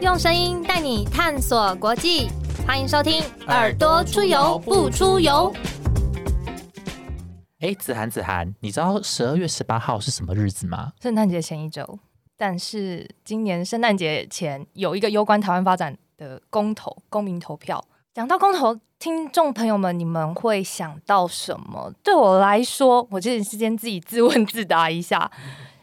用声音带你探索国际，欢迎收听《耳朵出游不出游》。哎，子涵，子涵，你知道十二月十八号是什么日子吗？圣诞节前一周。但是今年圣诞节前有一个攸关台湾发展的公投，公民投票。讲到公投，听众朋友们，你们会想到什么？对我来说，我这段时间自己自问自答一下。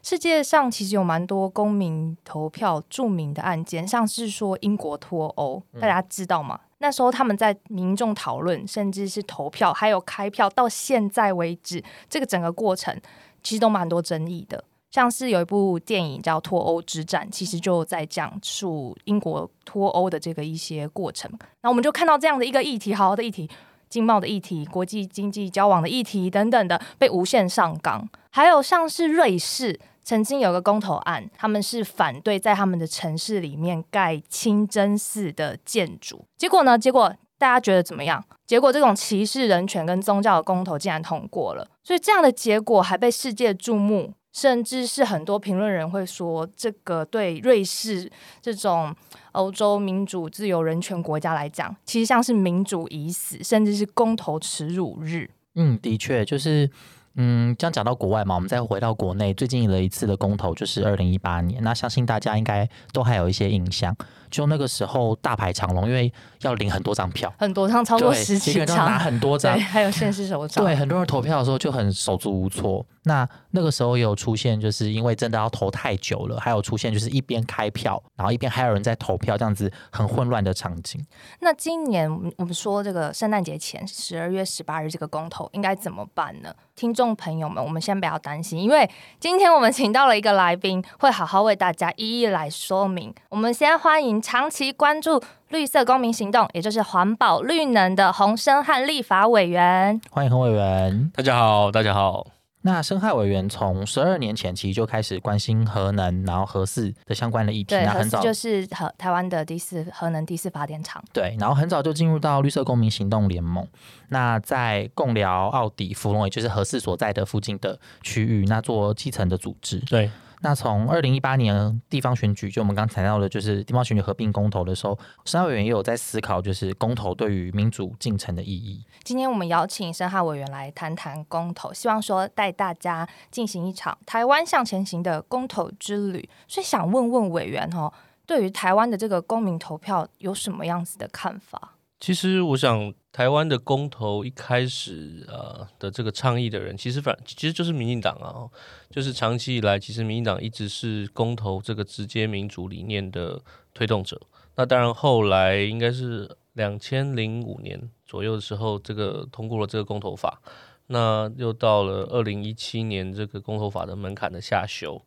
世界上其实有蛮多公民投票著名的案件，像是说英国脱欧，大家知道吗？那时候他们在民众讨论，甚至是投票，还有开票，到现在为止，这个整个过程其实都蛮多争议的。像是有一部电影叫《脱欧之战》，其实就在讲述英国脱欧的这个一些过程。那我们就看到这样的一个议题，好好的议题，经贸的议题，国际经济交往的议题等等的，被无限上纲。还有像是瑞士。曾经有个公投案，他们是反对在他们的城市里面盖清真寺的建筑。结果呢？结果大家觉得怎么样？结果这种歧视人权跟宗教的公投竟然通过了。所以这样的结果还被世界注目，甚至是很多评论人会说，这个对瑞士这种欧洲民主自由人权国家来讲，其实像是民主已死，甚至是公投耻辱日。嗯，的确就是。嗯，这样讲到国外嘛，我们再回到国内，最近的一次的公投就是二零一八年，那相信大家应该都还有一些印象。就那个时候大排长龙，因为要领很多张票，很多张，超过十几张，拿很多张，还有现实手张。对，很多人投票的时候就很手足无措。那那个时候也有出现，就是因为真的要投太久了，还有出现就是一边开票，然后一边还有人在投票，这样子很混乱的场景。那今年我们说这个圣诞节前十二月十八日这个公投应该怎么办呢？听众朋友们，我们先不要担心，因为今天我们请到了一个来宾，会好好为大家一一来说明。我们先欢迎长期关注绿色公民行动，也就是环保绿能的洪生汉立法委员。欢迎洪委员，大家好，大家好。那生害委员从十二年前其实就开始关心核能，然后核四的相关的议题。那很早就是核台湾的第四核能第四发电厂。对，然后很早就进入到绿色公民行动联盟。那在共寮、奥迪、芙蓉，也就是核四所在的附近的区域，那做基层的组织。对。那从二零一八年地方选举，就我们刚才谈到的，就是地方选举合并公投的时候，深海委员也有在思考，就是公投对于民主进程的意义。今天我们邀请深海委员来谈谈公投，希望说带大家进行一场台湾向前行的公投之旅。所以想问问委员哦，对于台湾的这个公民投票有什么样子的看法？其实我想。台湾的公投一开始呃的这个倡议的人，其实反其实就是民进党啊，就是长期以来，其实民进党一直是公投这个直接民主理念的推动者。那当然后来应该是两千零五年左右的时候，这个通过了这个公投法，那又到了二零一七年这个公投法的门槛的下修。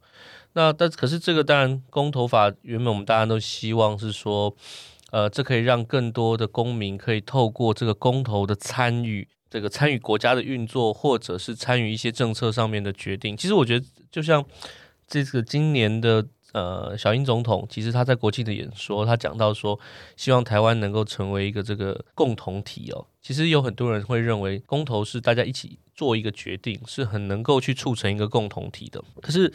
那但可是这个当然公投法原本我们大家都希望是说。呃，这可以让更多的公民可以透过这个公投的参与，这个参与国家的运作，或者是参与一些政策上面的决定。其实我觉得，就像这个今年的呃小英总统，其实他在国庆的演说，他讲到说，希望台湾能够成为一个这个共同体哦。其实有很多人会认为，公投是大家一起做一个决定，是很能够去促成一个共同体的。可是。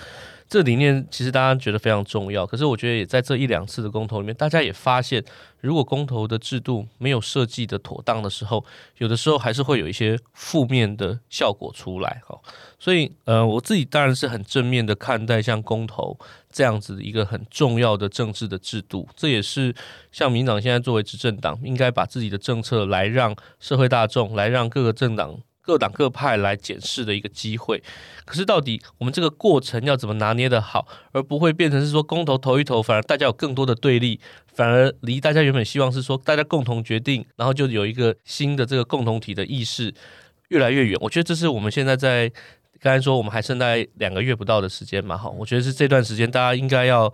这理念其实大家觉得非常重要，可是我觉得也在这一两次的公投里面，大家也发现，如果公投的制度没有设计的妥当的时候，有的时候还是会有一些负面的效果出来哈。所以，呃，我自己当然是很正面的看待像公投这样子一个很重要的政治的制度，这也是像民党现在作为执政党，应该把自己的政策来让社会大众，来让各个政党。各党各派来检视的一个机会，可是到底我们这个过程要怎么拿捏的好，而不会变成是说公投投一投，反而大家有更多的对立，反而离大家原本希望是说大家共同决定，然后就有一个新的这个共同体的意识越来越远。我觉得这是我们现在在刚才说我们还剩在两个月不到的时间嘛，哈，我觉得是这段时间大家应该要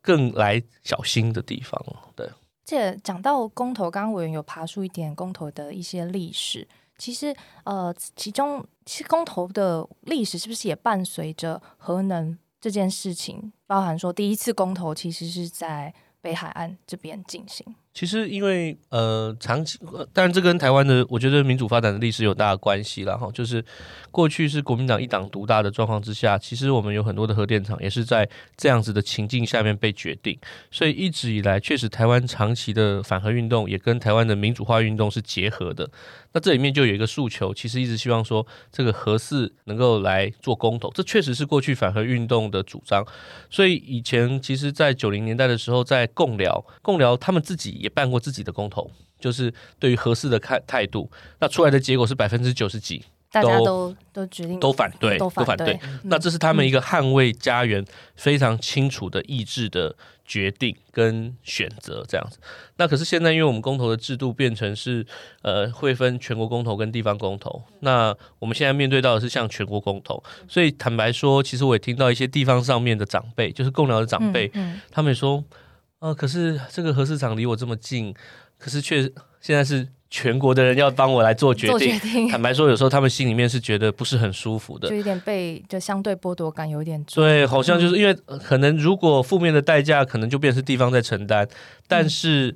更来小心的地方。对，这讲到公投，刚刚委员有爬出一点公投的一些历史。其实，呃，其中其实公投的历史是不是也伴随着核能这件事情？包含说第一次公投其实是在北海岸这边进行。其实因为呃长期，呃当然这跟台湾的我觉得民主发展的历史有大的关系啦。哈。就是过去是国民党一党独大的状况之下，其实我们有很多的核电厂也是在这样子的情境下面被决定，所以一直以来确实台湾长期的反核运动也跟台湾的民主化运动是结合的。那这里面就有一个诉求，其实一直希望说这个核四能够来做公投，这确实是过去反核运动的主张。所以以前其实，在九零年代的时候，在共僚共僚他们自己。也办过自己的公投，就是对于合适的看态度，那出来的结果是百分之九十几，大家都都决定都反对，都反对。那这是他们一个捍卫家园非常清楚的意志的决定跟选择，这样子。那可是现在，因为我们公投的制度变成是呃会分全国公投跟地方公投，那我们现在面对到的是像全国公投，所以坦白说，其实我也听到一些地方上面的长辈，就是共僚的长辈，他们说。呃，可是这个核市场离我这么近，可是却现在是全国的人要帮我来做决定。坦白说，有时候他们心里面是觉得不是很舒服的，就有点被就相对剥夺感有点重。对，好像就是因为可能如果负面的代价，可能就变成是地方在承担，但是。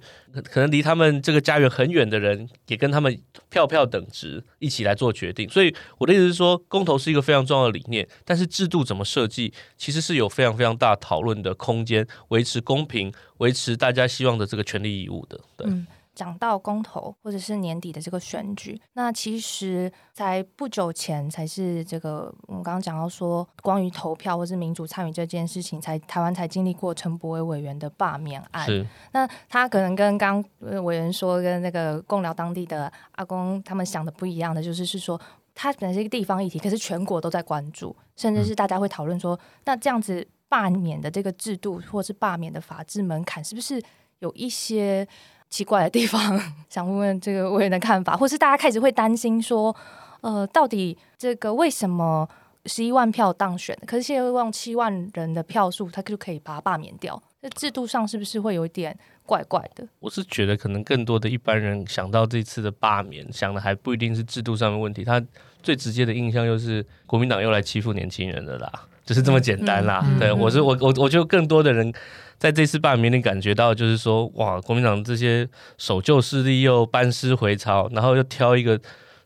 可能离他们这个家园很远的人，也跟他们票票等值，一起来做决定。所以我的意思是说，公投是一个非常重要的理念，但是制度怎么设计，其实是有非常非常大讨论的空间，维持公平，维持大家希望的这个权利义务的。对。讲到公投或者是年底的这个选举，那其实在不久前才是这个我们刚刚讲到说，关于投票或是民主参与这件事情，才台湾才经历过陈柏伟委员的罢免案。那他可能跟刚委员说，跟那个共聊当地的阿公他们想的不一样的，就是是说，他本来是一个地方议题，可是全国都在关注，甚至是大家会讨论说，那这样子罢免的这个制度或是罢免的法制门槛，是不是有一些？奇怪的地方，想问问这个委员的看法，或是大家开始会担心说，呃，到底这个为什么十一万票当选，可是现在用七万人的票数，他就可以把它罢免掉？这制度上是不是会有一点怪怪的？我是觉得，可能更多的一般人想到这次的罢免，想的还不一定是制度上的问题，他最直接的印象又是国民党又来欺负年轻人的啦，就是这么简单啦。对我是我我我觉得更多的人。在这次罢免里感觉到，就是说，哇，国民党这些守旧势力又班师回朝，然后又挑一个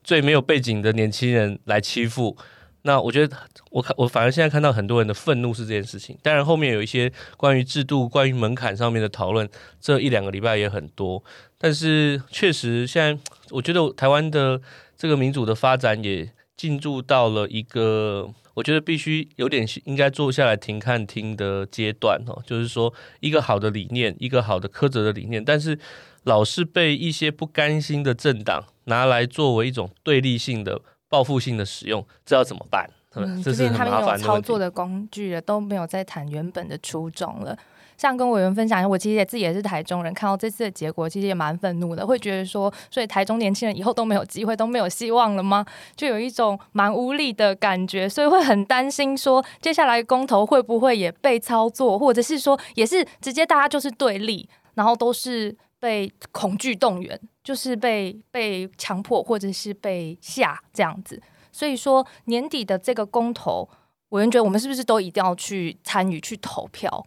最没有背景的年轻人来欺负。那我觉得，我看我反而现在看到很多人的愤怒是这件事情。当然，后面有一些关于制度、关于门槛上面的讨论，这一两个礼拜也很多。但是，确实现在我觉得台湾的这个民主的发展也进入到了一个。我觉得必须有点应该坐下来停看听的阶段哦，就是说一个好的理念，一个好的苛责的理念，但是老是被一些不甘心的政党拿来作为一种对立性的报复性的使用，这要怎么办？嗯，这是他们有操作的工具了，都没有在谈原本的初衷了。像跟委员分享，我其实也自己也是台中人，看到这次的结果，其实也蛮愤怒的，会觉得说，所以台中年轻人以后都没有机会，都没有希望了吗？就有一种蛮无力的感觉，所以会很担心说，接下来公投会不会也被操作，或者是说，也是直接大家就是对立，然后都是被恐惧动员，就是被被强迫或者是被吓这样子。所以说年底的这个公投，委员觉得我们是不是都一定要去参与去投票？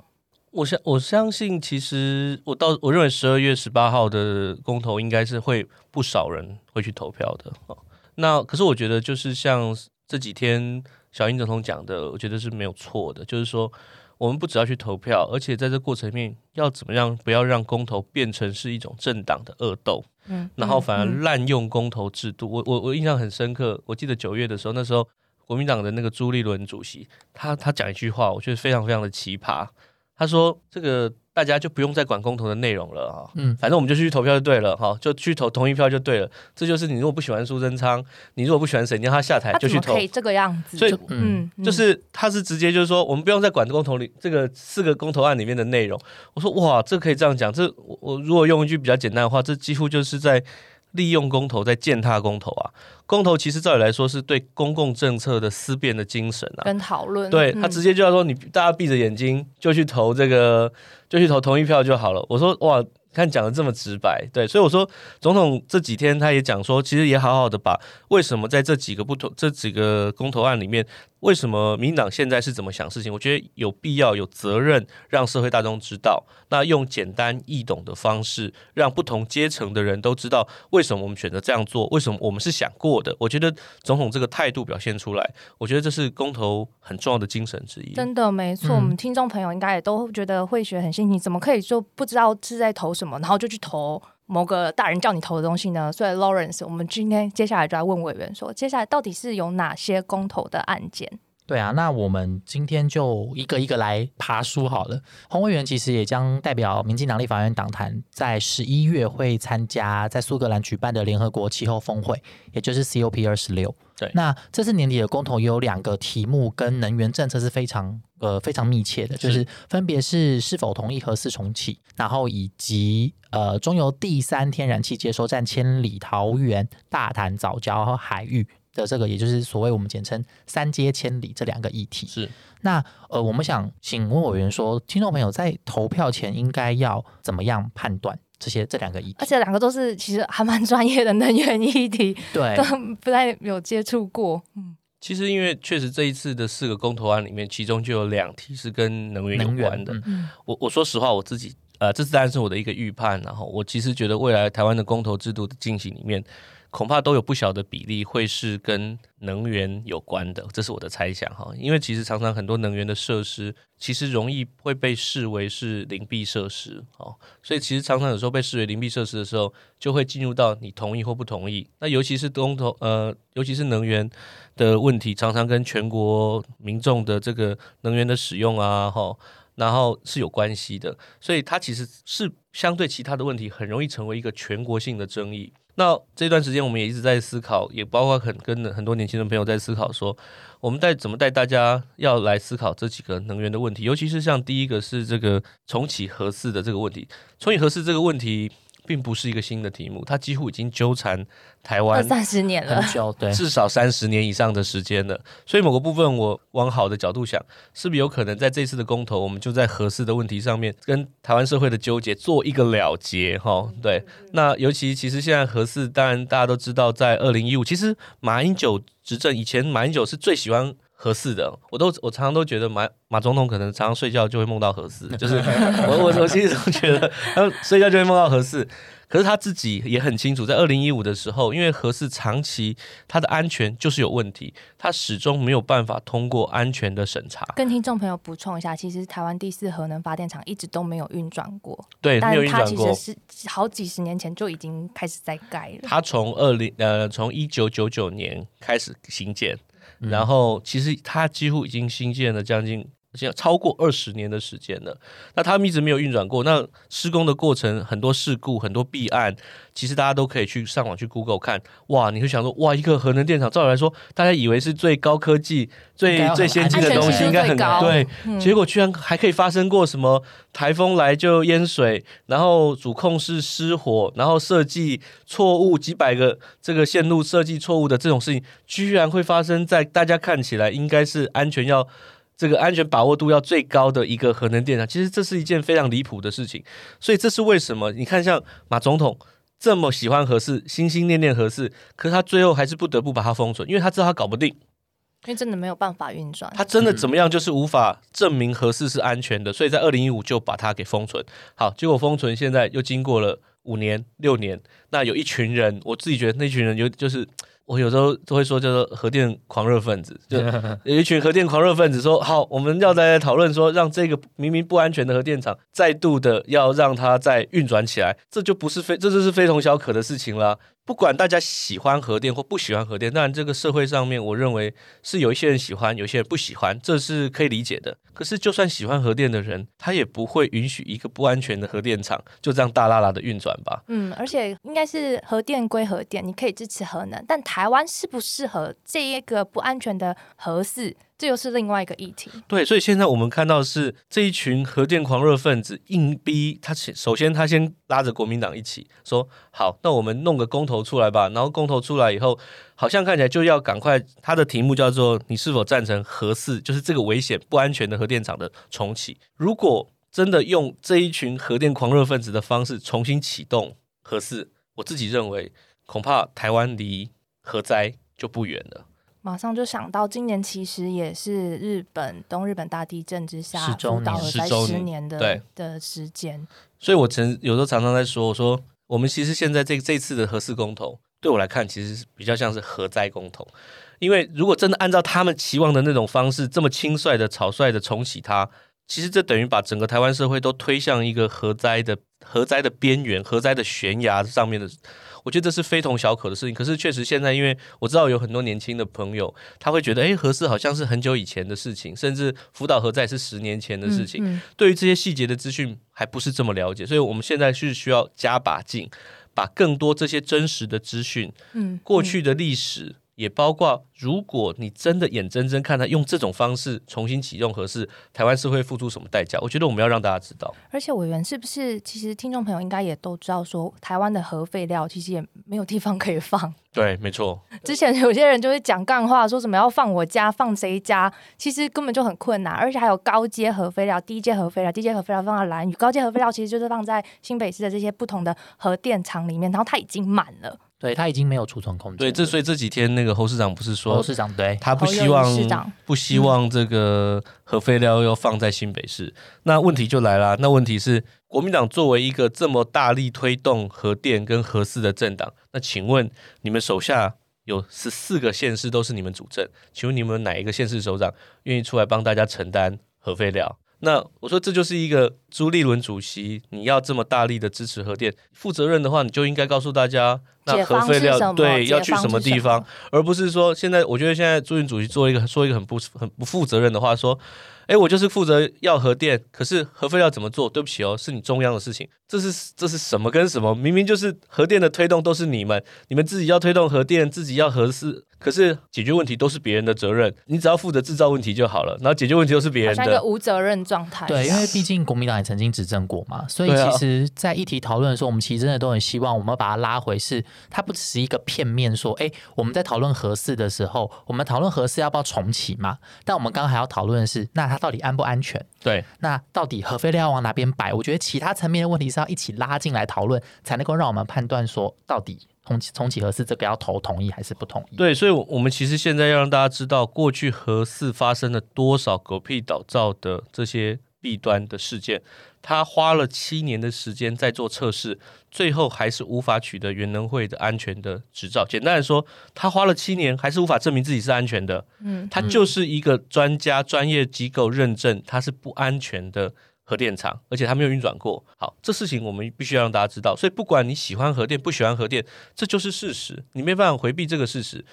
我相我相信，其实我到我认为十二月十八号的公投应该是会不少人会去投票的哦。那可是我觉得，就是像这几天小英总统讲的，我觉得是没有错的。就是说，我们不只要去投票，而且在这过程里面要怎么样，不要让公投变成是一种政党的恶斗，嗯，然后反而滥用公投制度。我我我印象很深刻，我记得九月的时候，那时候国民党的那个朱立伦主席，他他讲一句话，我觉得非常非常的奇葩。他说：“这个大家就不用再管公投的内容了哈，嗯，反正我们就去投票就对了哈，就去投同一票就对了。这就是你如果不喜欢苏贞昌，你如果不喜欢谁，你让他下台就去投，这个样子。所以，嗯，就是他是直接就是说，我们不用再管公投里这个四个公投案里面的内容。我说哇，这可以这样讲，这我我如果用一句比较简单的话，这几乎就是在。”利用公投在践踏公投啊！公投其实照理来说是对公共政策的思辨的精神啊，跟讨论。对他直接就要说你大家闭着眼睛就去投这个，就去投同一票就好了。我说哇，看讲的这么直白，对，所以我说总统这几天他也讲说，其实也好好的把为什么在这几个不同这几个公投案里面。为什么民党现在是怎么想事情？我觉得有必要、有责任让社会大众知道。那用简单易懂的方式，让不同阶层的人都知道为什么我们选择这样做，为什么我们是想过的。我觉得总统这个态度表现出来，我觉得这是公投很重要的精神之一。真的没错，我们听众朋友应该也都觉得会学很新奇，怎么可以说不知道是在投什什么，然后就去投？某个大人叫你投的东西呢？所以 Lawrence，我们今天接下来就要问委员说，接下来到底是有哪些公投的案件？对啊，那我们今天就一个一个来爬书好了。洪委员其实也将代表民进党立法院党团，在十一月会参加在苏格兰举办的联合国气候峰会，也就是 COP 二十六。对，那这次年底的公投也有两个题目跟能源政策是非常呃非常密切的，就是分别是是否同意核四重启，然后以及呃中油第三天然气接收站千里桃园大潭早礁和海域。的这个，也就是所谓我们简称“三阶千里”这两个议题。是那呃，我们想请问委员说，听众朋友在投票前应该要怎么样判断这些这两个议题？而且两个都是其实还蛮专业的能源议题，对，都不太有接触过。嗯，其实因为确实这一次的四个公投案里面，其中就有两题是跟能源有关的。嗯，我我说实话，我自己呃，这次当然是我的一个预判，然后我其实觉得未来台湾的公投制度的进行里面。恐怕都有不小的比例会是跟能源有关的，这是我的猜想哈。因为其实常常很多能源的设施，其实容易会被视为是灵璧设施哦，所以其实常常有时候被视为灵璧设施的时候，就会进入到你同意或不同意。那尤其是公投，呃，尤其是能源的问题，常常跟全国民众的这个能源的使用啊，哈，然后是有关系的，所以它其实是相对其他的问题，很容易成为一个全国性的争议。那这段时间，我们也一直在思考，也包括很跟很多年轻的朋友在思考，说我们带怎么带大家要来思考这几个能源的问题，尤其是像第一个是这个重启核四的这个问题，重启核四这个问题。并不是一个新的题目，它几乎已经纠缠台湾三十年了，对，至少三十年以上的时间了。所以某个部分，我往好的角度想，是不是有可能在这次的公投，我们就在合适的问题上面，跟台湾社会的纠结做一个了结？哈，对。那尤其其实现在合适，当然大家都知道，在二零一五，其实马英九执政以前，马英九是最喜欢。合适的，我都我常常都觉得马马总统可能常常睡觉就会梦到合适，就是我我我其实都觉得他睡觉就会梦到合适，可是他自己也很清楚，在二零一五的时候，因为合适长期他的安全就是有问题，他始终没有办法通过安全的审查。跟听众朋友补充一下，其实台湾第四核能发电厂一直都没有运转过，对，没有运转过，是好几十年前就已经开始在盖了。他从二零呃从一九九九年开始兴建。然后，其实它几乎已经新建了将近。现在超过二十年的时间了，那他们一直没有运转过。那施工的过程很多事故，很多弊案，其实大家都可以去上网去 Google 看。哇，你会想说，哇，一个核能电厂，照理来说，大家以为是最高科技、最最先进的东西，应该很对。结果居然还可以发生过什么台风来就淹水，然后主控室失火，然后设计错误几百个这个线路设计错误的这种事情，居然会发生在大家看起来应该是安全要。这个安全把握度要最高的一个核能电厂，其实这是一件非常离谱的事情。所以这是为什么？你看，像马总统这么喜欢核四，心心念念核四，可是他最后还是不得不把它封存，因为他知道他搞不定，因为真的没有办法运转。他真的怎么样，就是无法证明核四是安全的，所以在二零一五就把它给封存。好，结果封存现在又经过了五年、六年，那有一群人，我自己觉得那群人有就是。我有时候都会说叫做核电狂热分子，就有一群核电狂热分子说好，我们要在讨论说让这个明明不安全的核电厂再度的要让它再运转起来，这就不是非这就是非同小可的事情了。不管大家喜欢核电或不喜欢核电，当然这个社会上面，我认为是有一些人喜欢，有些人不喜欢，这是可以理解的。可是，就算喜欢核电的人，他也不会允许一个不安全的核电厂就这样大拉拉的运转吧？嗯，而且应该是核电归核电，你可以支持核能，但台湾适不适合这一个不安全的核四？这又是另外一个议题。对，所以现在我们看到是这一群核电狂热分子硬逼他，首先他先拉着国民党一起说好，那我们弄个公投出来吧。然后公投出来以后，好像看起来就要赶快。他的题目叫做“你是否赞成核四，就是这个危险不安全的核电厂的重启？”如果真的用这一群核电狂热分子的方式重新启动核四，我自己认为恐怕台湾离核灾就不远了。马上就想到，今年其实也是日本东日本大地震之下十周年福岛核灾十周年年的对的时间。所以我曾有时候常常在说，我说我们其实现在这这次的核四公投，对我来看其实是比较像是核灾公投，因为如果真的按照他们期望的那种方式，这么轻率的、草率的重启它，其实这等于把整个台湾社会都推向一个核灾的核灾的边缘、核灾的悬崖上面的。我觉得这是非同小可的事情。可是确实现在，因为我知道有很多年轻的朋友，他会觉得，哎，核四好像是很久以前的事情，甚至福岛核灾是十年前的事情。嗯嗯对于这些细节的资讯还不是这么了解，所以我们现在是需要加把劲，把更多这些真实的资讯、嗯过去的历史，也包括如果你真的眼睁睁看他用这种方式重新启用合适，台湾是会付出什么代价？我觉得我们要让大家知道。而且委员是不是？其实听众朋友应该也都知道说台湾的核废料其实也没有地方可以放。对，没错，之前有些人就会讲干话，说什么要放我家，放谁家，其实根本就很困难。而且还有高阶核废料、低阶核废料，低阶核废料放在蓝屿，高阶核废料其实就是放在新北市的这些不同的核电厂里面，然后它已经满了。对他已经没有储存空间了。对，这所以这几天那个侯市长不是说侯市长对他不希望不希望这个核废料要放在新北市，那问题就来了。那问题是，国民党作为一个这么大力推动核电跟核四的政党，那请问你们手下有十四个县市都是你们主政，请问你们哪一个县市首长愿意出来帮大家承担核废料？那我说这就是一个朱立伦主席，你要这么大力的支持核电，负责任的话，你就应该告诉大家，那核废料？对要去什么地方？而不是说现在，我觉得现在朱云主席做一个说一个很不很不负责任的话，说，哎，我就是负责要核电，可是核废料怎么做？对不起哦，是你中央的事情，这是这是什么跟什么？明明就是核电的推动都是你们，你们自己要推动核电，自己要核四，可是解决问题都是别人的责任，你只要负责制造问题就好了，然后解决问题都是别人的像一个的。无责任状态。对，因为毕竟国民党也曾经执政过嘛，所以其实，在议题讨论的时候，我们其实真的都很希望我们把它拉回是，它不只是一个片面说，哎，我们在讨论核四的时候，我们讨论核四要不要重启嘛？但我们刚刚还要讨论的是，那它到底安不安全？对，那到底核废料要往哪边摆？我觉得其他层面的问题是要一起拉进来讨论，才能够让我们判断说，到底重启重启核四这个要投同意还是不同意？对，所以，我们其实现在要让大家知道，过去核四发生了多少狗屁倒灶的这些弊端的事件，他花了七年的时间在做测试，最后还是无法取得原能会的安全的执照。简单来说，他花了七年还是无法证明自己是安全的，嗯，他就是一个专家专业机构认证它是不安全的核电厂，而且它没有运转过。好，这事情我们必须要让大家知道。所以不管你喜欢核电不喜欢核电，这就是事实，你没办法回避这个事实。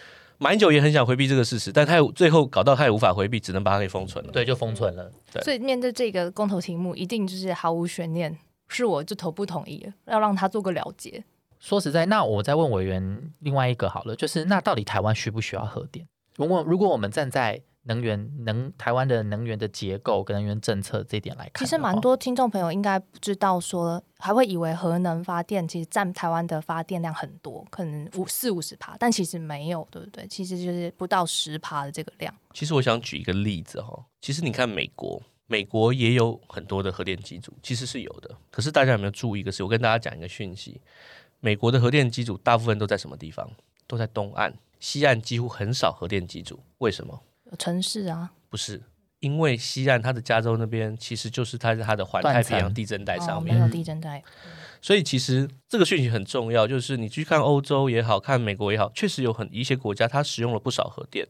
马英九也很想回避这个事实，但他也最后搞到他也无法回避，只能把它给封存了。对，就封存了。对所以面对这个公投题目，一定就是毫无悬念，是我就投不同意了，要让他做个了结。说实在，那我再问委员另外一个好了，就是那到底台湾需不需要核电？如果如果我们站在能源能台湾的能源的结构跟能源政策这一点来看，其实蛮。多听众朋友应该不知道说，还会以为核能发电其实占台湾的发电量很多，可能五四五十趴，但其实没有，对不对？其实就是不到十趴的这个量。其实我想举一个例子哈，其实你看美国，美国也有很多的核电机组，其实是有的。可是大家有没有注意一个事？我跟大家讲一个讯息：美国的核电机组大部分都在什么地方？都在东岸，西岸几乎很少核电机组。为什么？有城市啊，不是，因为西岸它的加州那边其实就是它在它的环太平洋地震带哦上面。没有地震带，所以其实这个讯息很重要，就是你去看欧洲也好看美国也好，确实有很一些国家它使用了不少核电，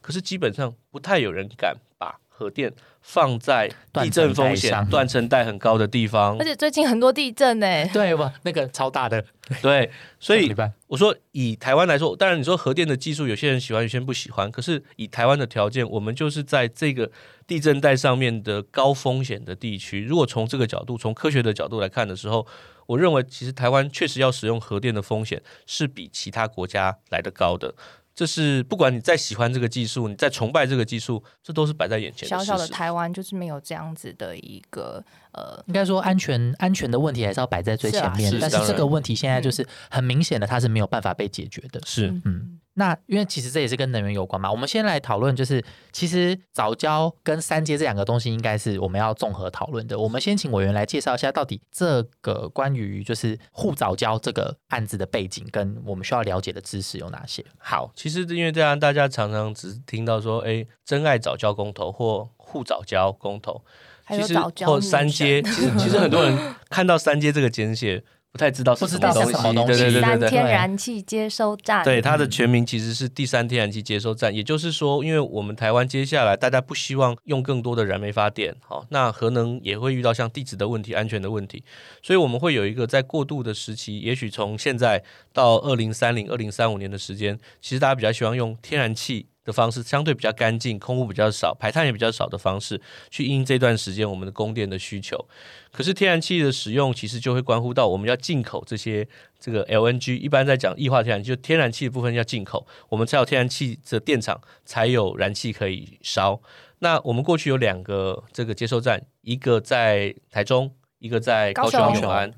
可是基本上不太有人敢把核电放在地震风险断层带很高的地方而。且最近很多地震呢、对吧？那个超大的，对，所以我说以台湾来说，当然你说核电的技术，有些人喜欢，有些人不喜欢。可是以台湾的条件，我们就是在这个地震带上面的高风险的地区。如果从这个角度，从科学的角度来看的时候，我认为其实台湾确实要使用核电的风险是比其他国家来的高的。这是不管你再喜欢这个技术，你再崇拜这个技术，这都是摆在眼前的小。小的台湾就是没有这样子的一个呃，应该说安全安全的问题还是要摆在最前面是啊，但是这个问题现在就是很明显的，它是没有办法被解决的。是嗯，那因为其实这也是跟能源有关嘛。我们先来讨论，就是其实早教跟三阶这两个东西，应该是我们要综合讨论的。我们先请委员来介绍一下，到底这个关于就是护早教这个案子的背景跟我们需要了解的知识有哪些。好，其实因为这样，大家常常只是听到说，哎，真爱早教公投或护早教公投，其实或三阶，其实其实很多人看到三阶这个简写。不太知道是什么东西，对对对对对。天然气接收站，对它的全名其实是第三天然气接收站。也就是说，因为我们台湾接下来大家不希望用更多的燃煤发电，好，那核能也会遇到像地质的问题、安全的问题，所以我们会有一个在过渡的时期，也许从现在到二零三零、二零三五年的时间，其实大家比较希望用天然气。的方式相对比较干净，空污比较少，排碳也比较少的方式去应这段时间我们的供电的需求。可是天然气的使用其实就会关乎到我们要进口这些这个 LNG，一般在讲液化天然气，就天然气的部分要进口，我们才有天然气的电厂才有燃气可以烧。那我们过去有两个这个接收站，一个在台中，一个在高雄永安。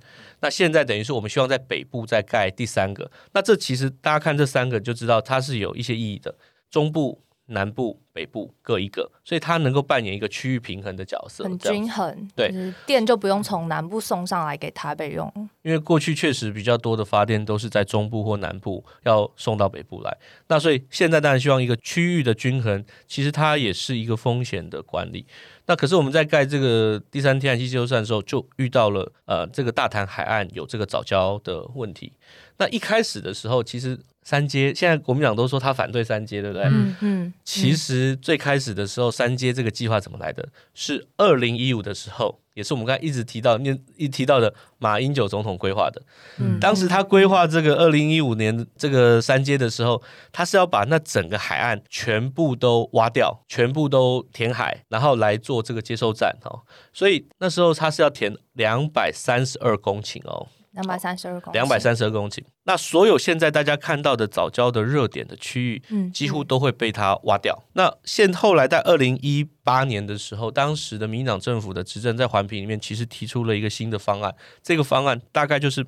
那现在等于是我们希望在北部再盖第三个。那这其实大家看这三个就知道它是有一些意义的。中部、南部、北部各一个，所以它能够扮演一个区域平衡的角色，很均衡。对，电就不用从南部送上来给台北用，因为过去确实比较多的发电都是在中部或南部要送到北部来。那所以现在当然希望一个区域的均衡，其实它也是一个风险的管理。那可是我们在盖这个第三天然气接收站的时候，就遇到了呃，这个大潭海岸有这个早交的问题。那一开始的时候，其实。三阶现在国民党都说他反对三阶，对不对？嗯嗯。其实最开始的时候，三阶这个计划怎么来的？是二零一五的时候，也是我们刚才一直提到、念一提到的马英九总统规划的。嗯。当时他规划这个二零一五年这个三阶的时候，他是要把那整个海岸全部都挖掉，全部都填海，然后来做这个接收站哦。所以那时候他是要填两百三十二公顷哦。两百三十二公两百三十二公顷，那所有现在大家看到的早教的热点的区域，嗯，几乎都会被它挖掉。那现后来在二零一八年的时候，当时的民党政府的执政在环评里面，其实提出了一个新的方案，这个方案大概就是。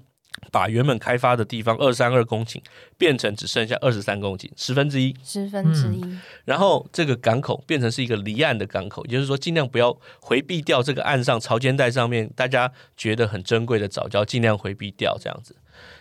把原本开发的地方二三二公顷变成只剩下二十三公顷，十分之一，十分之一。然后这个港口变成是一个离岸的港口，也就是说尽量不要回避掉这个岸上潮间带上面大家觉得很珍贵的藻礁，尽量回避掉这样子。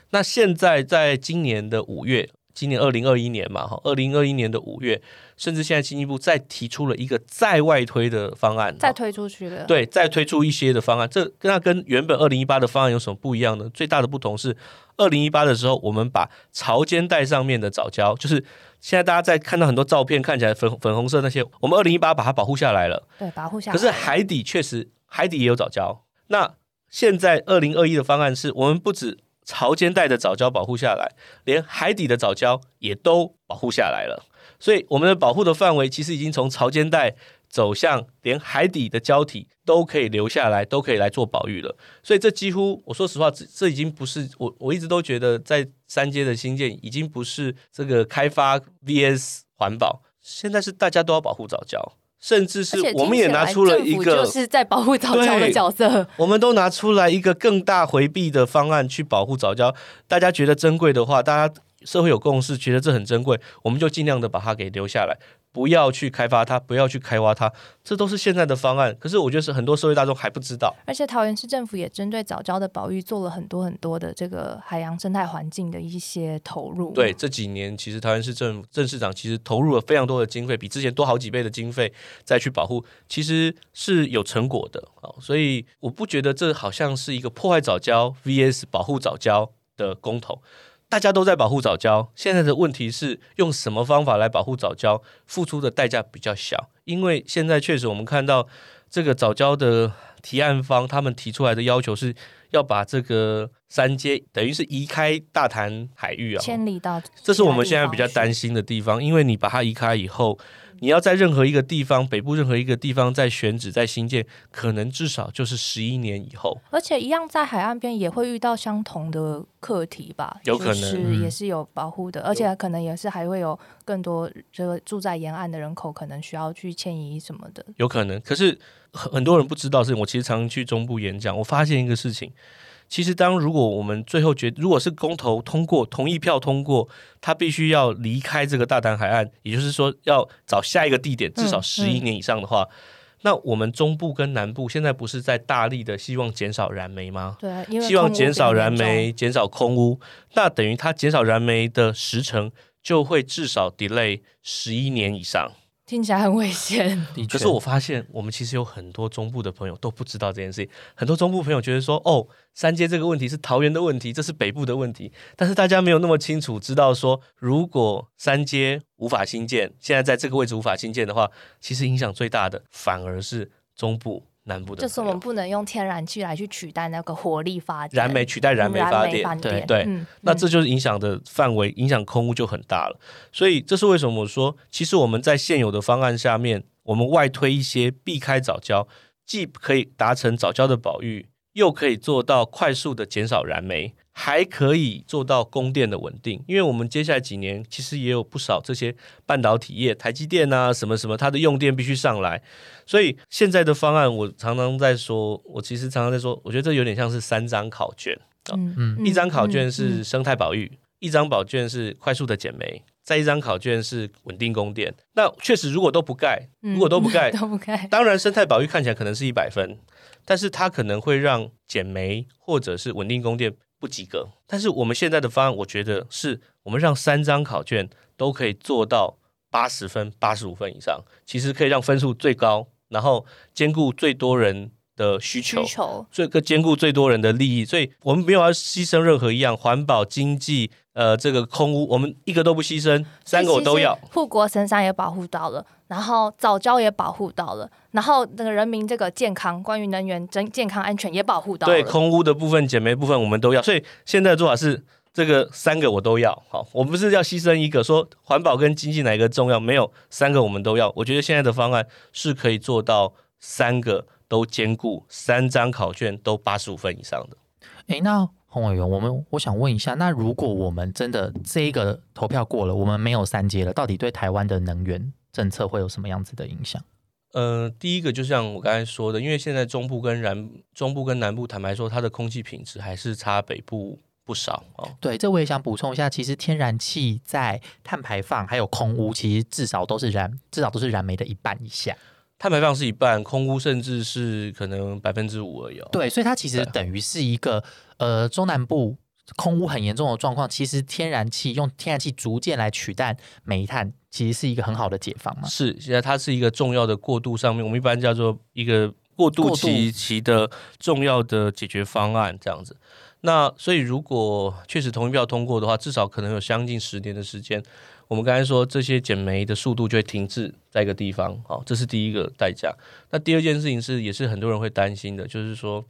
那现在在今年的五月。今年二零二一年嘛，哈，二零二一年的五月，甚至现在经济部再提出了一个再外推的方案，再推出去了，对，再推出一些的方案。这跟它跟原本二零一八的方案有什么不一样呢？最大的不同是，二零一八的时候，我们把潮间带上面的藻礁，就是现在大家在看到很多照片看起来粉粉红色那些，我们二零一八把它保护下来了，对，保护下来。可是海底确实，海底也有藻礁。那现在二零二一的方案是我们不止。潮间带的藻礁保护下来，连海底的藻礁也都保护下来了，所以我们的保护的范围其实已经从潮间带走向连海底的礁体都可以留下来，都可以来做保育了。所以这几乎，我说实话，这这已经不是我我一直都觉得在三阶的新建已经不是这个开发 VS 环保，现在是大家都要保护藻礁。甚至是我们也拿出了一个，就是在保护早教的角色。我们都拿出来一个更大回避的方案去保护早教。大家觉得珍贵的话，大家社会有共识，觉得这很珍贵，我们就尽量的把它给留下来。不要去开发它，不要去开挖它，这都是现在的方案。可是我觉得是很多社会大众还不知道。而且桃园市政府也针对早教的保育做了很多很多的这个海洋生态环境的一些投入。对，这几年其实桃园市政府郑市长其实投入了非常多的经费，比之前多好几倍的经费再去保护，其实是有成果的啊。所以我不觉得这好像是一个破坏早教 VS 保护早教的公投。大家都在保护早教，现在的问题是用什么方法来保护早教，付出的代价比较小。因为现在确实我们看到这个早教的提案方，他们提出来的要求是要把这个三阶等于是移开大潭海域啊，千里到，这是我们现在比较担心的地方，因为你把它移开以后。你要在任何一个地方，北部任何一个地方在选址、在新建，可能至少就是十一年以后。而且一样在海岸边也会遇到相同的课题吧？有可能是也是有保护的，而且可能也是还会有更多这个住在沿岸的人口可能需要去迁移什么的。有可能，可是很多人不知道是，我其实常常去中部演讲，我发现一个事情，其实当如果我们最后决如果是公投通过，同意票通过，他必须要离开这个大潭海岸，也就是说要找下一个地点，至少嗯十一年以上的话，那我们中部跟南部现在不是在大力的希望减少燃煤吗？对，希望减少燃煤，减少空污，那等于它减少燃煤的时程就会至少 delay 十一年以上。听起来很危险。的确可是我发现，我们其实有很多中部的朋友都不知道这件事情。很多中部朋友觉得说，哦，三阶这个问题是桃园的问题，这是北部的问题。但是大家没有那么清楚知道说，如果三阶无法新建，现在在这个位置无法新建的话，其实影响最大的反而是中部、南部的。就是我们不能用天然气来去取代那个火力发电，燃煤取代燃煤嗯发电，对嗯嗯那这就是影响的范围，影响空污就很大了。所以这是为什么我说，其实我们在现有的方案下面，我们外推一些避开早教，既可以达成早教的保育，又可以做到快速的减少燃煤，还可以做到供电的稳定。因为我们接下来几年其实也有不少这些半导体业，台积电啊什么什么，它的用电必须上来。所以现在的方案，我常常在说，我其实常常在说，我觉得这有点像是三张考卷。嗯嗯一张考卷嗯是生态保育，一张考卷是快速的减煤，再一张考卷是稳定供电。那确实，如果都不盖，嗯如果都不盖，都不盖，当然生态保育看起来可能是一百分，但是它可能会让减煤或者是稳定供电不及格。但是我们现在的方案，我觉得是我们让三张考卷都可以做到八十分、八十五分以上，其实可以让分数最高，然后兼顾最多人的需求。最个兼顾最多人的利益，所以我们没有要牺牲任何一样，环保、经济，呃，这个空污，我们一个都不牺牲，三个我都要。。护国神山也保护到了，然后早教也保护到了，然后那个人民这个健康，关于能源真健康安全也保护到了。对空污的部分、减煤部分我们都要，所以现在的做法是这个三个我都要。好，我们不是要牺牲一个，说环保跟经济哪一个重要？没有，三个我们都要。我觉得现在的方案是可以做到三个都兼顾，三张考卷都八十五分以上的。诶，那洪委员，我们我想问一下，那如果我们真的这一个投票过了，我们没有三阶了，到底对台湾的能源政策会有什么样子的影响？呃，第一个就像我刚才说的，因为现在中部跟南中部跟南部，坦白说，它的空气品质还是差北部不少哦。对，这我也想补充一下，其实天然气在碳排放还有空污，其实至少都是燃，至少都是燃煤的一半以下。碳排放是一半，空污甚至是可能百分之五而已、哦。对，所以它其实等于是一个呃中南部空污很严重的状况，其实天然气用天然气逐渐来取代煤炭，其实是一个很好的解放嘛。是，现在它是一个重要的过渡上面，我们一般叫做一个过渡期期的重要的解决方案这样子。那所以如果确实同意票通过的话，至少可能有将近十年的时间。我们刚才说这些减煤的速度就会停滞在一个地方，好，这是第一个代价。那第二件事情是，也是很多人会担心的，就是说，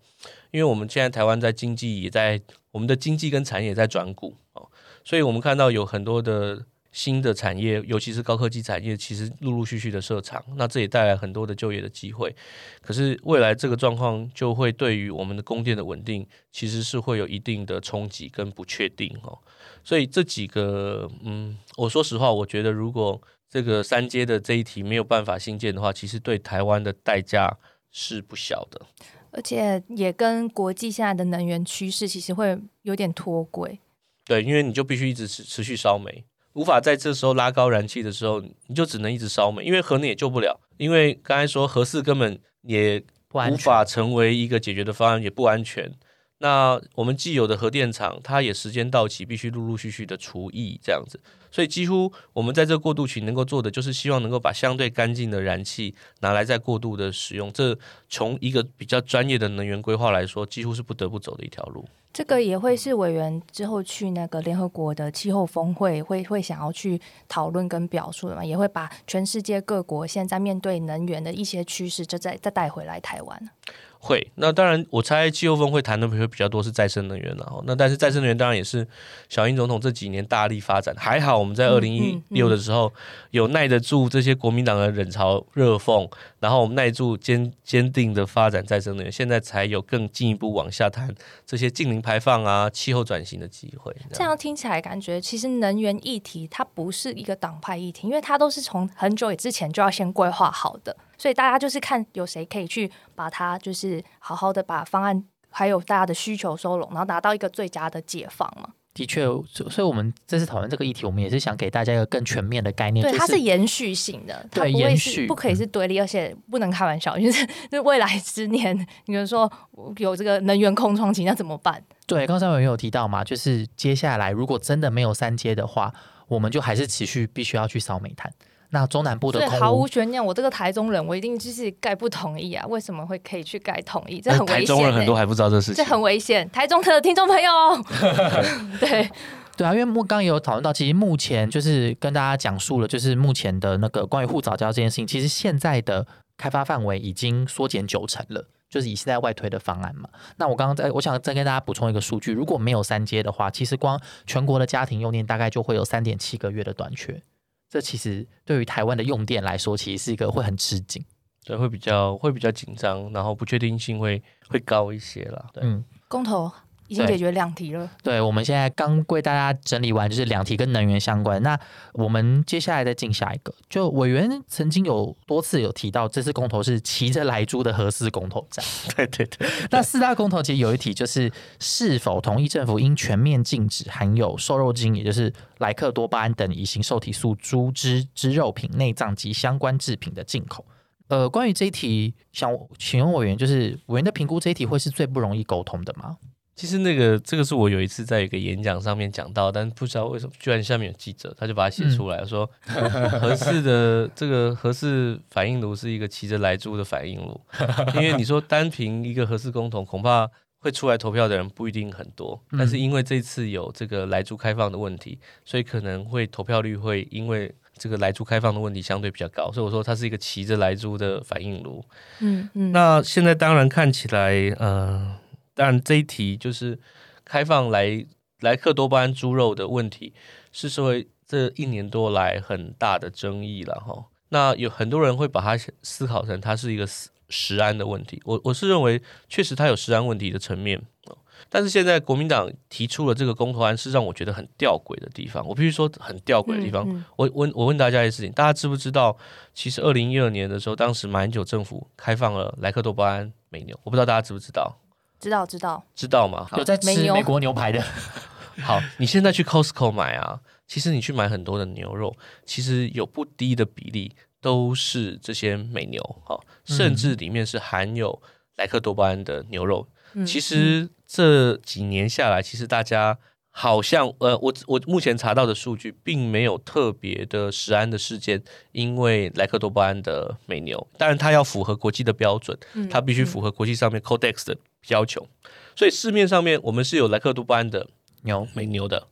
因为我们现在台湾在经济也在我们的经济跟产业也在转股哦，所以我们看到有很多的新的产业，尤其是高科技产业，其实陆陆续续的设厂，那这也带来很多的就业的机会。可是未来这个状况就会对于我们的供电的稳定，其实是会有一定的冲击跟不确定哦。所以这几个，嗯，我说实话，我觉得如果这个三阶的这一题没有办法新建的话，其实对台湾的代价是不小的。而且也跟国际现在的能源趋势其实会有点脱轨。对，因为你就必须一直持持续烧煤，无法在这时候拉高燃气的时候，你就只能一直烧煤，因为核能也救不了。因为刚才说核四根本也无法成为一个解决的方案，也不安全。那我们既有的核电厂，它也时间到期，必须陆陆续续的除役这样子。所以几乎我们在这过渡期能够做的，就是希望能够把相对干净的燃气拿来再过渡的使用。这从一个比较专业的能源规划来说，几乎是不得不走的一条路。这个也会是委员之后去那个联合国的气候峰会会会想要去讨论跟表述的嘛，也会把全世界各国现在面对能源的一些趋势，就再再带回来台湾。会，那当然，我猜气候峰会谈的会比较多是再生能源了。哦那但是再生能源当然也是小英总统这几年大力发展。还好我们在二零一六的时候有耐得住这些国民党的冷嘲热讽，然后我们耐住坚坚定的发展再生能源，现在才有更进一步往下谈这些近零排放啊、气候转型的机会。这样听起来感觉，其实能源议题它不是一个党派议题，因为它都是从很久之前就要先规划好的，所以大家就是看有谁可以去把它就是好好的把方案还有大家的需求收拢，然后达到一个最佳的解放嘛。的确，所以我们这次讨论这个议题，我们也是想给大家一个更全面的概念。对，就它是延续性的，它对不会延续是不可以是对立，而且不能开玩笑，就是就是未来十年，你们说有这个能源空窗期，那怎么办？对，刚才我也有提到嘛，就是接下来如果真的没有三阶的话，我们就还是持续必须要去烧煤炭。那中南部的空毫无悬念，我这个台中人，我一定就是盖不同意啊！为什么会可以去盖同意？这很危险、欸。台中人很多还不知道这事情这。很危险。台中的听众朋友，对，对啊，因为目刚刚也有讨论到，其实目前就是跟大家讲述了，就是目前的那个关于护早教这件事情，其实现在的开发范围已经缩减九成了。就是以现在外推的方案嘛，那我刚刚在我想再跟大家补充一个数据，如果没有三阶的话，其实光全国的家庭用电大概就会有三点七个月的短缺，这其实对于台湾的用电来说，其实是一个会很吃紧。对，会比较会比较紧张，然后不确定性会会高一些啦。对，嗯，公投已经解决两题了。对，我们现在刚为大家整理完，就是两题跟能源相关。那我们接下来再进下一个，就委员曾经有多次有提到，这次公投是骑着来猪的核四公投战。对对对，那四大公投其实有一题就是是否同意政府应全面禁止含有瘦肉精，也就是莱克多巴胺等乙型受体素猪只、之肉品、内脏及相关制品的进口。呃，关于这一题，想请问委员，就是委员的评估，这一题会是最不容易沟通的吗？其实那个这个是我有一次在一个演讲上面讲到，但不知道为什么，居然下面有记者，他就把它写出来说，合适的这个合适反应炉是一个骑着来猪的反应炉，因为你说单凭一个合适公投，恐怕会出来投票的人不一定很多，但是因为这次有这个来猪开放的问题，所以可能会投票率会因为。这个来猪开放的问题相对比较高，所以我说它是一个骑着来猪的反应炉。嗯嗯，那现在当然看起来，呃，当然这一题就是开放来莱克多巴胺猪肉的问题，是社会这一年多来很大的争议了哈。那有很多人会把它思考成它是一个食食安的问题，我我是认为确实它有食安问题的层面。但是现在国民党提出了这个公投案，是让我觉得很吊诡的地方。我必须说很吊诡的地方。嗯嗯我问我问大家一件事情，大家知不知道？其实二零一二年的时候，当时马英九政府开放了莱克多巴胺美牛，我不知道大家知不知道？知道知道，知道吗？好。有在美牛。吃美国牛排的，好，你现在去 Costco 买啊，其实你去买很多的牛肉，其实有不低的比例都是这些美牛，好，甚至里面是含有莱克多巴胺的牛肉。嗯。其实这几年下来，其实大家好像呃，我我目前查到的数据，并没有特别的食安的事件，因为莱克多巴胺的美牛，当然它要符合国际的标准，嗯它必须符合国际上面 Codex 的要求，所以市面上面我们是有莱克多巴胺的牛美牛的。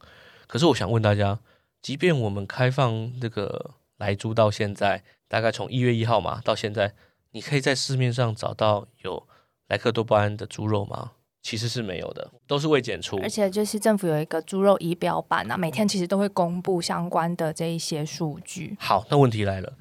可是我想问大家，即便我们开放这个来猪到现在，大概从一月一号嘛到现在，你可以在市面上找到有莱克多巴胺的猪肉吗？其实是没有的，都是未检出。而且就是政府有一个猪肉仪表板啊，每天其实都会公布相关的这一些数据。好，那问题来了，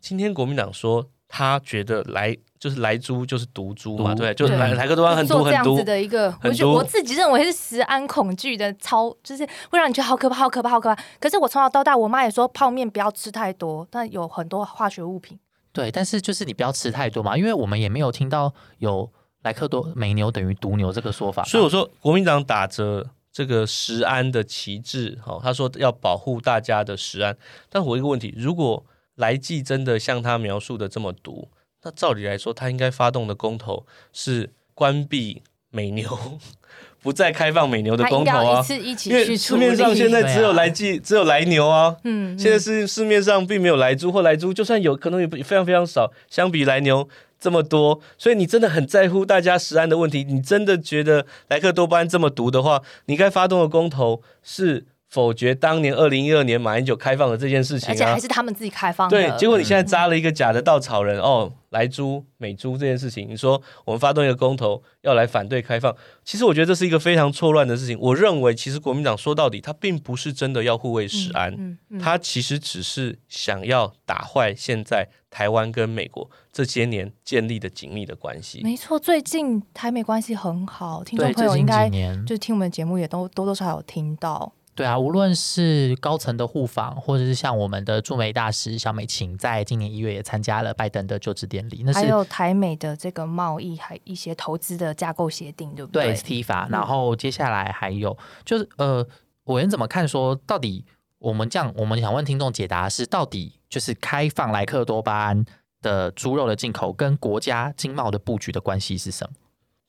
今天国民党说他觉得来就是来猪就是毒猪嘛，毒对，就是莱莱克多安很毒很毒做这样子，的一个，我觉得我自己认为是食安恐惧的超，就是会让你觉得好可怕、好可怕、好可怕。可是我从小到大，我妈也说泡面不要吃太多，但有很多化学物品。对，但是就是你不要吃太多嘛，因为我们也没有听到有莱克多美牛等于毒牛这个说法，所以我说国民党打着这个食安的旗帜，好、他说要保护大家的食安。但我有一个问题，如果来记真的像他描述的这么毒，那照理来说，他应该发动的公投是关闭美牛，不再开放美牛的公投啊。一次一起因为。市面上现在只有来剂，只有来牛啊。嗯，现在是市面上并没有来猪或来猪，就算有可能也非常非常少，相比来牛这么多，所以你真的很在乎大家食安的问题。你真的觉得莱克多巴胺这么毒的话，你该发动的公投是否决当年二零一二年马英九开放的这件事情啊而且还？是他们自己开放的。对，结果你现在扎了一个假的稻草人哦，来猪美猪这件事情，你说我们发动一个公投要来反对开放，其实我觉得这是一个非常错乱的事情。我认为其实国民党说到底，他并不是真的要护卫食安，嗯嗯，他其实只是想要打坏现在台湾跟美国这些年建立的紧密的关系。没错，最近台美关系很好，听众朋友应该就听我们的节目也都多多少少有听到。对啊，无论是高层的互访，或者是像我们的驻美大使小美琴，在今年一月也参加了拜登的就职典礼。那是还有台美的这个贸易，还一些投资的架构协定，对不对对？STFA，然后接下来还有就是呃，委员怎么看说到底我们这样，我们想问听众解答是到底就是开放莱克多巴胺的猪肉的进口跟国家经贸的布局的关系是什么？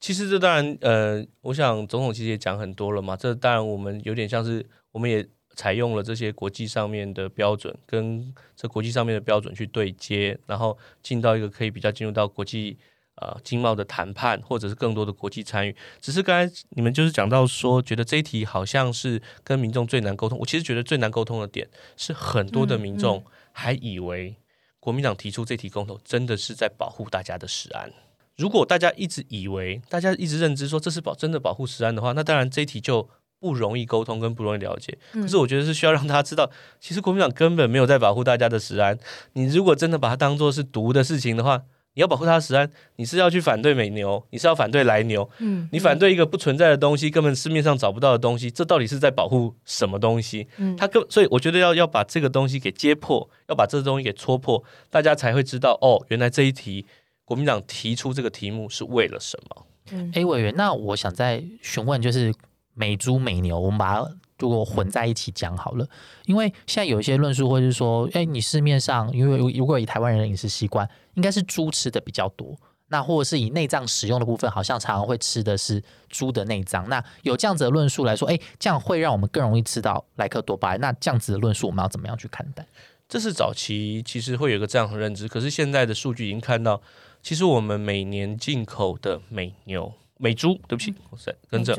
其实这当然，呃，我想总统其实也讲很多了嘛。这当然我们有点像是，我们也采用了这些国际上面的标准，跟这国际上面的标准去对接，然后进到一个可以比较进入到国际呃经贸的谈判，或者是更多的国际参与。只是刚才你们就是讲到说，觉得这一题好像是跟民众最难沟通。我其实觉得最难沟通的点是很多的民众还以为国民党提出这题公投真的是在保护大家的食安。如果大家一直以为，大家一直认知说这是保真的保护食安的话，那当然这一题就不容易沟通跟不容易了解。嗯可是我觉得是需要让大家知道，其实国民党根本没有在保护大家的食安。你如果真的把它当做是毒的事情的话，你要保护它的食安，你是要去反对美牛，你是要反对来牛，嗯你反对一个不存在的东西，根本市面上找不到的东西，这到底是在保护什么东西？嗯他根所以我觉得要要把这个东西给揭破，要把这个东西给戳破，大家才会知道哦，原来这一题国民党提出这个题目是为了什么？嗯 A 委员，那我想再询问，就是美猪美牛，我们把它如果混在一起讲好了，因为现在有一些论述会是说，哎，你市面上因为如果以台湾人的饮食习惯，应该是猪吃的比较多。那或者是以内脏使用的部分，好像常常会吃的是猪的内脏。那有这样子的论述来说，哎，这样会让我们更容易吃到莱克多巴胺。那这样子的论述，我们要怎么样去看待？这是早期其实会有一个这样的认知，可是现在的数据已经看到，其实我们每年进口的美牛、美猪，对不起，我在跟着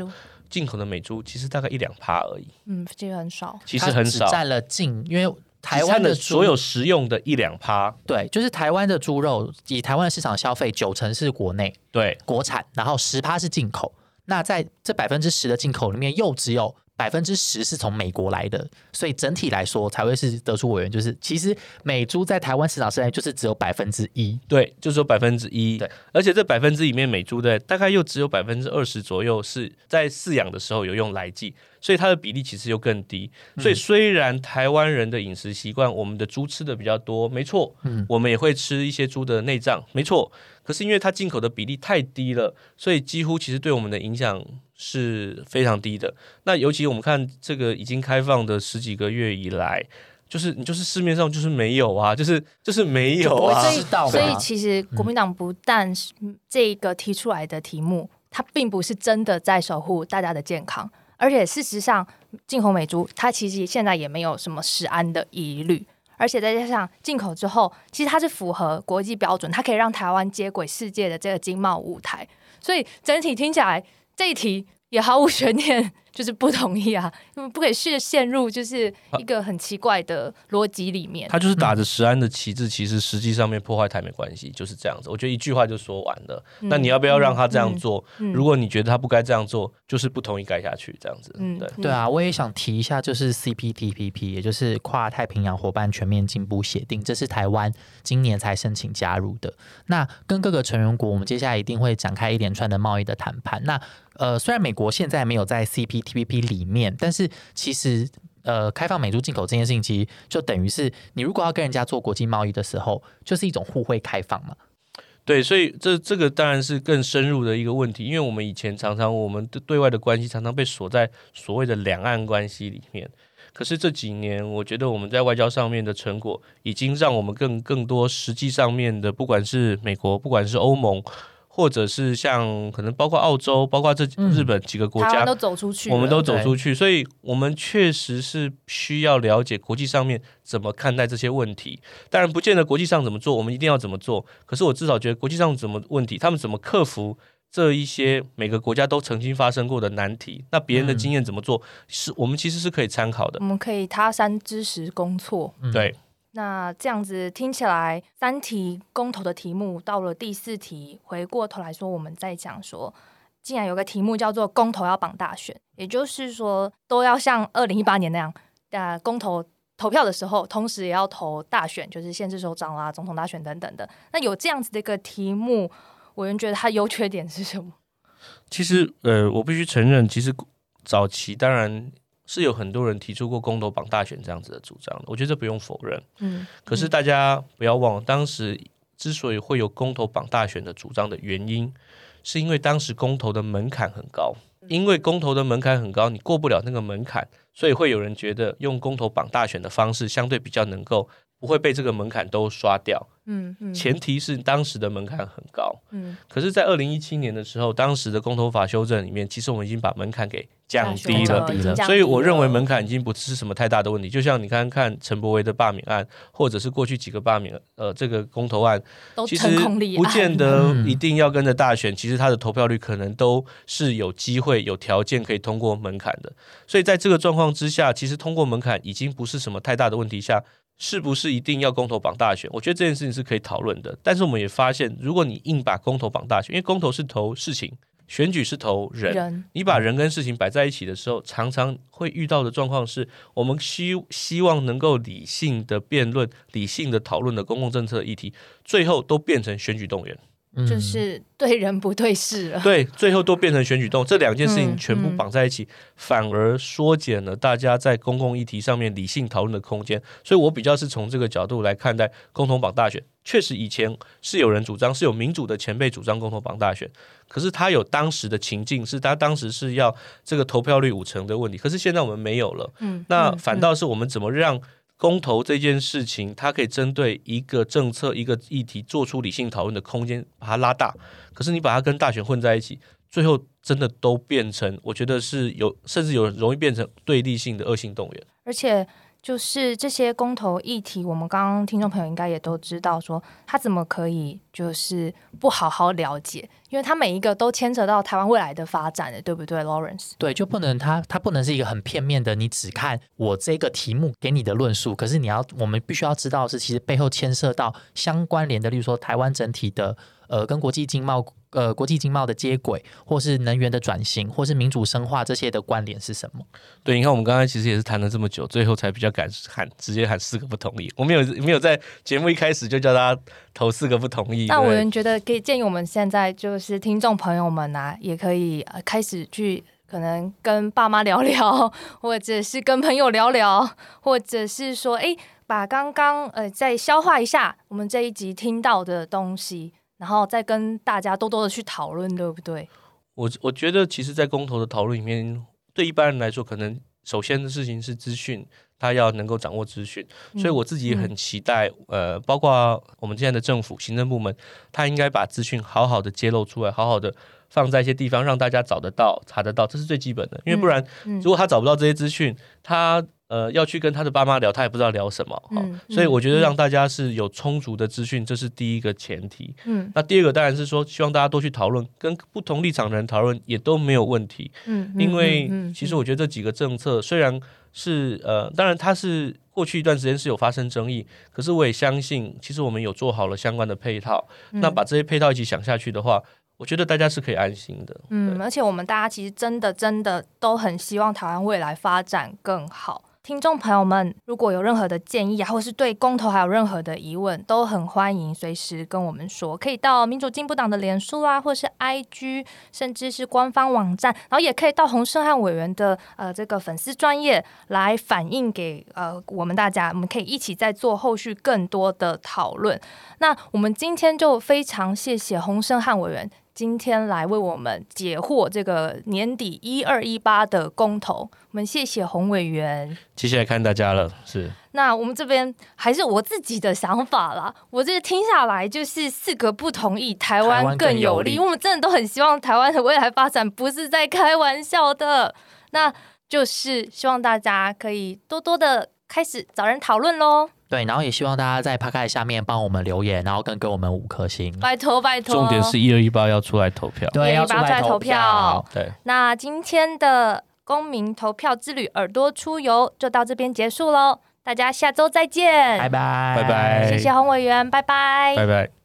进口的美猪，其实大概一两趴而已，嗯，其实很少。其实很少。占了近，因为台只湾的所有食用的一两趴，对，就是台湾的猪肉，以台湾的市场消费，九成是国内对，国产，然后十趴是进口。那在这百分之十的进口里面，又只有百分之十是从美国来的，所以整体来说才会是得出委员，就是其实美猪在台湾市场上就是只有百分之一。对，就说百分之一，对，而且这百分之里面美猪的大概又只有百分之二十左右是在饲养的时候有用来剂，所以它的比例其实又更低。所以虽然台湾人的饮食习惯，我们的猪吃的比较多，没错，嗯我们也会吃一些猪的内脏，没错。可是因为它进口的比例太低了，所以几乎其实对我们的影响是非常低的。那尤其我们看这个已经开放的十几个月以来。就是你就是市面上就是没有啊，就是就是没有啊，所以知道所以其实国民党不但是这个提出来的题目，它并不是真的在守护大家的健康，而且事实上，进口美猪它其实现在也没有什么食安的疑虑。而且再加上进口之后，其实它是符合国际标准，它可以让台湾接轨世界的这个经贸舞台。所以整体听起来这一题也毫无悬念，就是不同意啊，因为不可以是陷入就是一个很奇怪的逻辑里面。他就是打着石安的旗帜，其实实际上面破坏台美关系，就是这样子。我觉得一句话就说完了。那你要不要让他这样做？嗯如果你觉得他不该这样做，就是不同意改下去，这样子。嗯对。对啊，我也想提一下，就是 CPTPP，也就是跨太平洋伙伴全面进步协定，这是台湾今年才申请加入的。那跟各个成员国，我们接下来一定会展开一连串的贸易的谈判。那呃，虽然美国现在没有在 CPTPP 里面，但是其实。呃，开放美猪进口这件事情，其实就等于是你如果要跟人家做国际贸易的时候，就是一种互惠开放嘛。对，所以这这个当然是更深入的一个问题，因为我们以前常常我们对对外的关系常常被锁在所谓的两岸关系里面。可是这几年，我觉得我们在外交上面的成果，已经让我们更更多实际上面的，不管是美国，不管是欧盟，或者是像可能包括澳洲，包括这嗯日本几个国家，台湾都走出去，我们都走出去，所以我们确实是需要了解国际上面怎么看待这些问题。当然，不见得国际上怎么做，我们一定要怎么做。可是我至少觉得国际上怎么问题，他们怎么克服这一些每个国家都曾经发生过的难题，那别人的经验怎么做，是我们其实是可以参考的我。们可以他山之石攻错。嗯对，那这样子听起来，三题公投的题目到了第四题，回过头来说，我们再讲说，竟然有个题目叫做“公投要绑大选”，也就是说，都要像二零一八年那样，呃，公投投票的时候，同时也要投大选，就是县市首长啊、总统大选等等的。那有这样子的一个题目，我人觉得它优缺点是什么？其实呃，我必须承认，其实早期当然是有很多人提出过公投绑大选这样子的主张的，我觉得这不用否认。嗯，可是大家不要忘了，当时之所以会有公投绑大选的主张的原因，是因为当时公投的门槛很高，因为公投的门槛很高，你过不了那个门槛，所以会有人觉得用公投绑大选的方式相对比较能够不会被这个门槛都刷掉。嗯嗯，前提是当时的门槛很高，嗯可是，在二零一七年的时候，当时的公投法修正里面，其实我们已经把门槛给降低了。低了所以我认为门槛已经不是什么太大的问题。就像你看看陈柏维的罢免案，或者是过去几个罢免呃这个公投案，都其实不见得嗯一定要跟着大选，其实它的投票率可能都是有机会、有条件可以通过门槛的。所以在这个状况之下，其实通过门槛已经不是什么太大的问题下。是不是一定要公投绑大选？我觉得这件事情是可以讨论的。但是我们也发现，如果你硬把公投绑大选，因为公投是投事情，选举是投人，人，你把人跟事情摆在一起的时候，常常会遇到的状况是，我们希希望能够理性的辩论、理性的讨论的公共政策议题，最后都变成选举动员。嗯就是对人不对事了。对，最后都变成选举动，这两件事情嗯全部绑在一起，反而缩减了大家在公共议题上面理性讨论的空间。所以我比较是从这个角度来看待共同绑大选。确实，以前是有人主张，是有民主的前辈主张共同绑大选，可是他有当时的情境，是他当时是要这个投票率五成的问题，可是现在我们没有了。嗯，嗯那反倒是我们怎么让公投这件事情，它可以针对一个政策、一个议题做出理性讨论的空间，把它拉大。可是你把它跟大选混在一起，最后真的都变成，我觉得是有，甚至有容易变成对立性的恶性动员。而且就是这些公投议题，我们刚刚听众朋友应该也都知道说他怎么可以就是不好好了解，因为他每一个都牵扯到台湾未来的发展的，对不对，Lawrence？对，就不能它它不能是一个很片面的，你只看我这个题目给你的论述，可是你要我们必须要知道的是，其实背后牵涉到相关联的，例如说台湾整体的呃跟国际经贸呃国际经贸的接轨，或是能源的转型，或是民主深化这些的关联是什么？对，你看我们刚才其实也是谈了这么久，最后才比较敢喊，直接喊四个不同意。我没有没有在节目一开始就叫大家投四个不同意。那我对们觉得可以建议我们现在就是听众朋友们啊，也可以、开始去可能跟爸妈聊聊，或者是跟朋友聊聊，或者是说，哎，把刚刚呃再消化一下我们这一集听到的东西，然后再跟大家多多的去讨论，对不对？我我觉得，其实，在公投的讨论里面，对一般人来说，可能首先的事情是资讯，他要能够掌握资讯。所以我自己也很期待，呃，包括我们现在的政府行政部门，他应该把资讯好好的揭露出来，好好的放在一些地方，让大家找得到、查得到，这是最基本的。因为不然，嗯如果他找不到这些资讯，他呃要去跟他的爸妈聊，他也不知道聊什么。所以我觉得嗯让大家是有充足的资讯，这是第一个前提。嗯那第二个当然是说，希望大家多去讨论，跟不同立场的人讨论也都没有问题。嗯，因为嗯其实我觉得这几个政策虽然是呃，当然它是过去一段时间是有发生争议，可是我也相信，其实我们有做好了相关的配套。嗯那把这些配套一起想下去的话，我觉得大家是可以安心的。嗯，而且我们大家其实真的真的都很希望台湾未来发展更好。听众朋友们，如果有任何的建议啊，或是对公投还有任何的疑问，都很欢迎随时跟我们说，可以到民主进步党的脸书啊，或是 IG，甚至是官方网站，然后也可以到洪胜汉委员的呃这个粉丝专业来反映给呃我们大家，我们可以一起再做后续更多的讨论。那我们今天就非常谢谢洪胜汉委员今天来为我们解惑这个年底一二一八的公投，我们谢谢洪委员。接下来看大家了，是。那我们这边还是我自己的想法啦，我这听下来就是四个不同意，台台湾湾更有利。更有利。我们真的都很希望台湾的未来发展不是在开玩笑的，那就是希望大家可以多多的开始找人讨论喽，对，然后也希望大家在 p 开下面帮我们留言，然后跟给我们五颗星。拜托拜托。重点是一二一八要出来投票。对，也要出来投出来投票。对，那今天的公民投票之旅耳朵出游就到这边结束喽，大家下周再见，拜拜，拜拜谢谢洪委员，拜拜，拜拜。